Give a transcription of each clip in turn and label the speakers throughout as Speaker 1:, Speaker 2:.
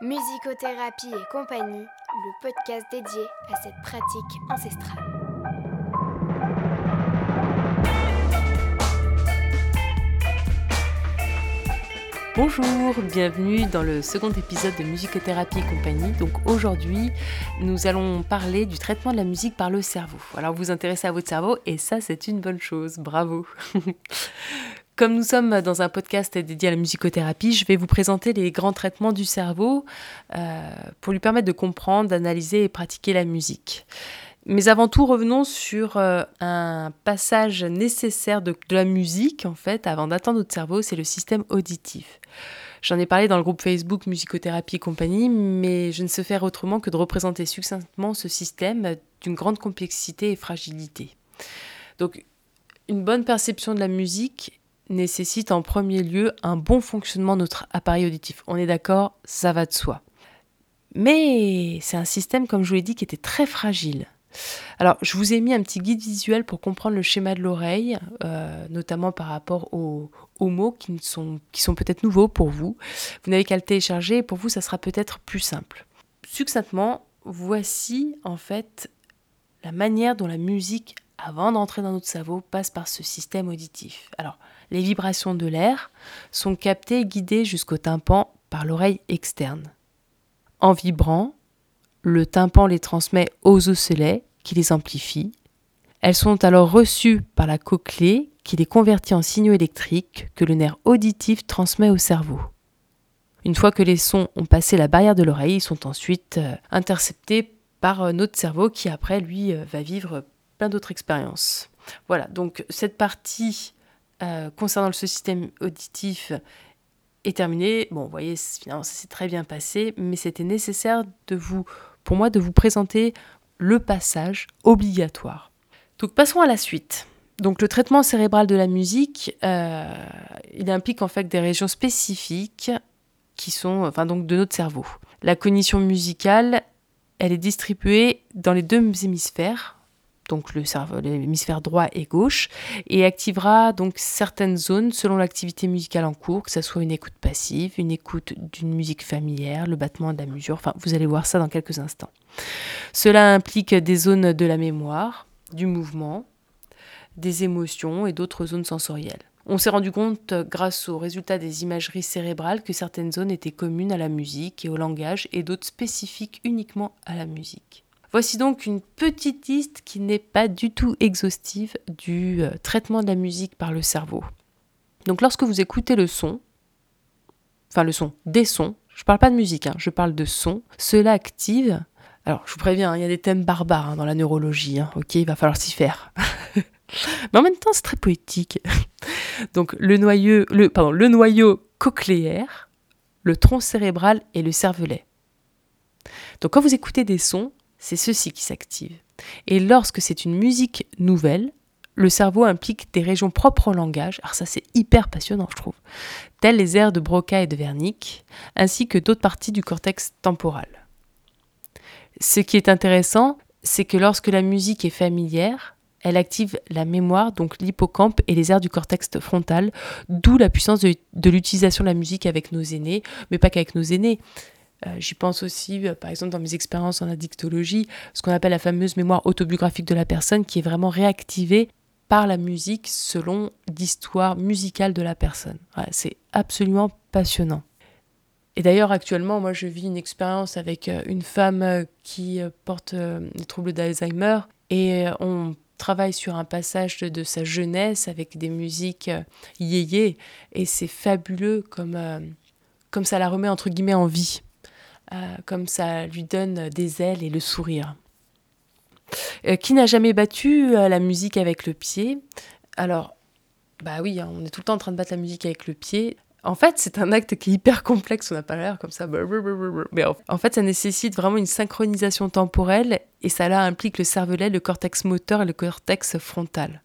Speaker 1: Musicothérapie et compagnie, le podcast dédié à cette pratique ancestrale.
Speaker 2: Bonjour, bienvenue dans le second épisode de Musicothérapie et compagnie. Donc aujourd'hui, nous allons parler du traitement de la musique par le cerveau. Alors vous vous intéressez à votre cerveau et ça c'est une bonne chose, bravo. Comme nous sommes dans un podcast dédié à la musicothérapie, je vais vous présenter les grands traitements du cerveau euh, pour lui permettre de comprendre, d'analyser et pratiquer la musique. Mais avant tout, revenons sur euh, un passage nécessaire de, de, la musique, en fait, avant d'atteindre notre cerveau, c'est le système auditif. J'en ai parlé dans le groupe Facebook Musicothérapie et compagnie, mais je ne sais faire autrement que de représenter succinctement ce système d'une grande complexité et fragilité. Donc, une bonne perception de la musique nécessite en premier lieu un bon fonctionnement de notre appareil auditif. On est d'accord, ça va de soi. Mais c'est un système, comme je vous l'ai dit, qui était très fragile. Alors, je vous ai mis un petit guide visuel pour comprendre le schéma de l'oreille, euh, notamment par rapport aux, mots qui sont, qui sont peut-être nouveaux pour vous. Vous n'avez qu'à le télécharger et pour vous, ça sera peut-être plus simple. Succinctement, voici en fait la manière dont la musique, avant d'entrer dans notre cerveau, passe par ce système auditif. Alors, les vibrations de l'air sont captées et guidées jusqu'au tympan par l'oreille externe. En vibrant, le tympan les transmet aux osselets qui les amplifient. Elles sont alors reçues par la cochlée qui les convertit en signaux électriques que le nerf auditif transmet au cerveau. Une fois que les sons ont passé la barrière de l'oreille, ils sont ensuite euh, interceptés par euh, notre cerveau qui après lui euh, va vivre plein d'autres expériences. Voilà, donc cette partie euh, concernant ce système auditif est terminé. Bon, vous voyez, finalement, ça s'est très bien passé, mais c'était nécessaire pour moi, de vous présenter le passage obligatoire. Donc, passons à la suite. Donc, le traitement cérébral de la musique, euh, il implique en fait des régions spécifiques qui sont, enfin, donc, de notre cerveau. La cognition musicale, elle est distribuée dans les deux hémisphères, donc le cerveau, l'hémisphère droit et gauche, et activera donc certaines zones selon l'activité musicale en cours, que ce soit une écoute passive, une écoute d'une musique familière, le battement de la mesure, enfin vous allez voir ça dans quelques instants. Cela implique des zones de la mémoire, du mouvement, des émotions et d'autres zones sensorielles. On s'est rendu compte, grâce aux résultats des imageries cérébrales, que certaines zones étaient communes à la musique et au langage et d'autres spécifiques uniquement à la musique. Voici donc une petite liste qui n'est pas du tout exhaustive du euh, traitement de la musique par le cerveau. Donc lorsque vous écoutez le son, enfin le son, des sons, je ne parle pas de musique, hein, je parle de son, cela active. Alors je vous préviens, il y a des thèmes barbares hein, dans la neurologie, hein, ok, il va falloir s'y faire. Mais en même temps, c'est très poétique. Donc le noyau, le noyau cochléaire, le tronc cérébral et le cervelet. Donc quand vous écoutez des sons, c'est ceci qui s'active. Et lorsque c'est une musique nouvelle, le cerveau implique des régions propres au langage, alors ça c'est hyper passionnant je trouve, telles les aires de Broca et de Wernicke, ainsi que d'autres parties du cortex temporal. Ce qui est intéressant, c'est que lorsque la musique est familière, elle active la mémoire, donc l'hippocampe et les aires du cortex frontal, d'où la puissance de, de l'utilisation de la musique avec nos aînés, mais pas qu'avec nos aînés. Euh, J'y pense aussi, euh, par exemple, dans mes expériences en addictologie, ce qu'on appelle la fameuse mémoire autobiographique de la personne qui est vraiment réactivée par la musique selon l'histoire musicale de la personne. C'est absolument passionnant. Et d'ailleurs, actuellement, moi, je vis une expérience avec euh, une femme qui porte des troubles d'Alzheimer et on travaille sur un passage de, de, sa jeunesse avec des musiques yéyé et c'est fabuleux comme, comme ça la remet entre guillemets en vie. Euh, comme ça lui donne des ailes et le sourire. Euh, qui n'a jamais battu euh, la musique avec le pied? Alors, bah oui, hein, on est tout le temps en train de battre la musique avec le pied. En fait, c'est un acte qui est hyper complexe, on n'a pas l'air comme ça. Mais en fait, ça nécessite vraiment une synchronisation temporelle et ça là implique le cervelet, le cortex moteur et le cortex frontal.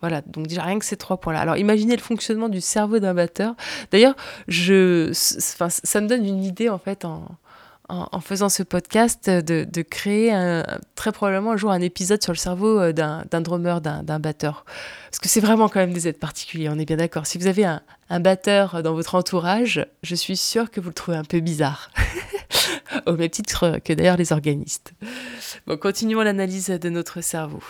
Speaker 2: Voilà, donc déjà rien que ces trois points-là. Alors imaginez le fonctionnement du cerveau d'un batteur. D'ailleurs, je, enfin, ça me donne une idée en fait en, en, faisant ce podcast de, de, créer très probablement un jour un épisode sur le cerveau euh, d'un drummer, d'un batteur. Parce que c'est vraiment quand même des êtres particuliers, on est bien d'accord. Si vous avez un, un, batteur dans votre entourage, je suis sûre que vous le trouvez un peu bizarre. au même titre que d'ailleurs les organistes. Bon, continuons l'analyse de notre cerveau.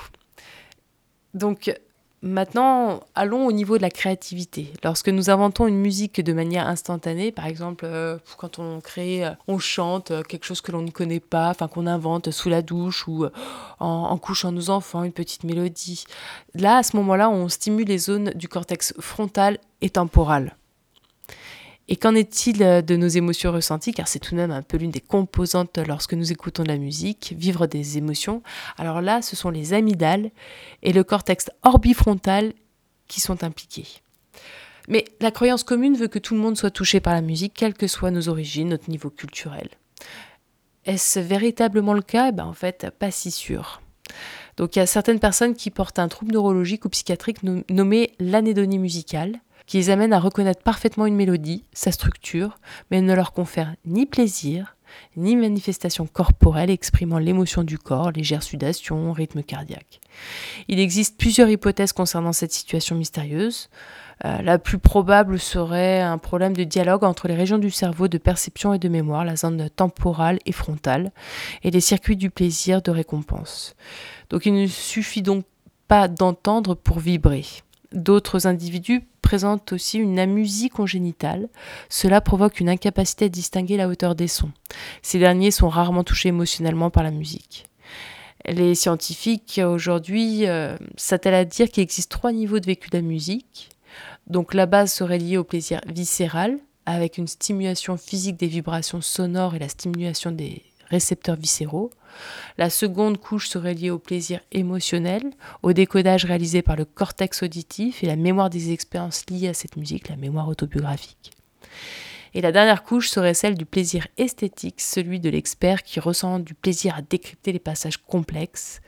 Speaker 2: Donc, Maintenant, allons au niveau de la créativité. Lorsque nous inventons une musique de manière instantanée, par exemple, euh, quand on crée, euh, on chante euh, quelque chose que l'on ne connaît pas, enfin qu'on invente sous la douche ou en, en, couchant nos enfants, une petite mélodie. Là, à ce moment-là, on stimule les zones du cortex frontal et temporal. Et qu'en est-il euh, de nos émotions ressenties? Car c'est tout de même un peu l'une des composantes lorsque nous écoutons de la musique, vivre des émotions. Alors là, ce sont les amygdales et le cortex orbifrontal qui sont impliqués. Mais la croyance commune veut que tout le monde soit touché par la musique, quelles que soient nos origines, notre niveau culturel. Est-ce véritablement le cas? Eh ben, En fait, pas si sûr. Donc il y a certaines personnes qui portent un trouble neurologique ou psychiatrique nommé l'anédonie musicale, qui les amène à reconnaître parfaitement une mélodie, sa structure, mais ne leur confère ni plaisir, ni manifestation corporelle exprimant l'émotion du corps, légère sudation, rythme cardiaque. Il existe plusieurs hypothèses concernant cette situation mystérieuse. Euh, la plus probable serait un problème de dialogue entre les régions du cerveau de perception et de mémoire, la zone temporale et frontale, et les circuits du plaisir de récompense. Donc il ne suffit donc pas d'entendre pour vibrer. D'autres individus présentent aussi une amusie congénitale. Cela provoque une incapacité à distinguer la hauteur des sons. Ces derniers sont rarement touchés émotionnellement par la musique. Les scientifiques aujourd'hui euh, s'attellent à dire qu'il existe trois niveaux de vécu de la musique. Donc la base serait liée au plaisir viscéral, avec une stimulation physique des vibrations sonores et la stimulation des récepteurs viscéraux. La seconde couche serait liée au plaisir émotionnel, au décodage réalisé par le cortex auditif et la mémoire des expériences liées à cette musique, la mémoire autobiographique. Et la dernière couche serait celle du plaisir esthétique, celui de l'expert qui ressent du plaisir à décrypter les passages complexes.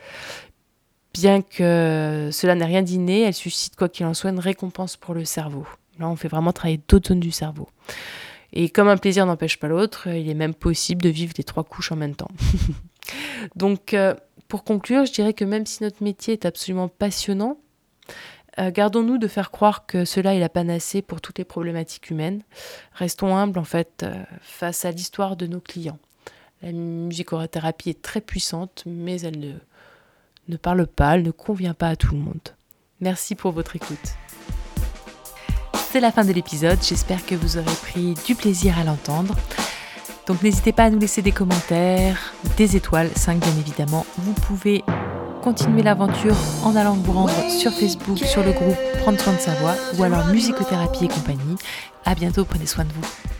Speaker 2: Bien que cela n'ait rien d'inné, elle suscite quoi qu'il en soit une récompense pour le cerveau. Là, on fait vraiment travailler d'autres zones du cerveau. Et comme un plaisir n'empêche pas l'autre, il est même possible de vivre les trois couches en même temps. Donc, euh, pour conclure, je dirais que même si notre métier est absolument passionnant, euh, gardons-nous de faire croire que cela est la panacée pour toutes les problématiques humaines. Restons humbles, en fait, euh, face à l'histoire de nos clients. La musicothérapie est très puissante, mais elle ne, ne parle pas, elle ne convient pas à tout le monde. Merci pour votre écoute. C'est la fin de l'épisode, j'espère que vous aurez pris du plaisir à l'entendre. Donc n'hésitez pas à nous laisser des commentaires, des étoiles, 5 bien évidemment. Vous pouvez continuer l'aventure en allant vous rendre sur Facebook, sur le groupe Prendre soin de sa voix, ou alors musicothérapie et compagnie. À bientôt, prenez soin de vous.